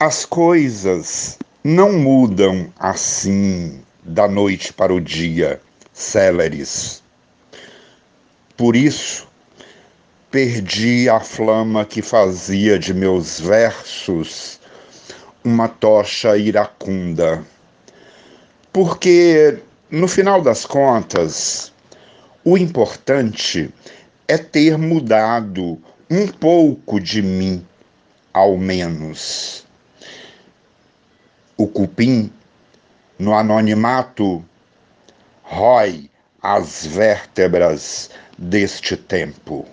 As coisas não mudam assim da noite para o dia, céleres. Por isso, perdi a flama que fazia de meus versos uma tocha iracunda. Porque, no final das contas, o importante é ter mudado um pouco de mim, ao menos. O cupim, no anonimato, rói as vértebras deste tempo.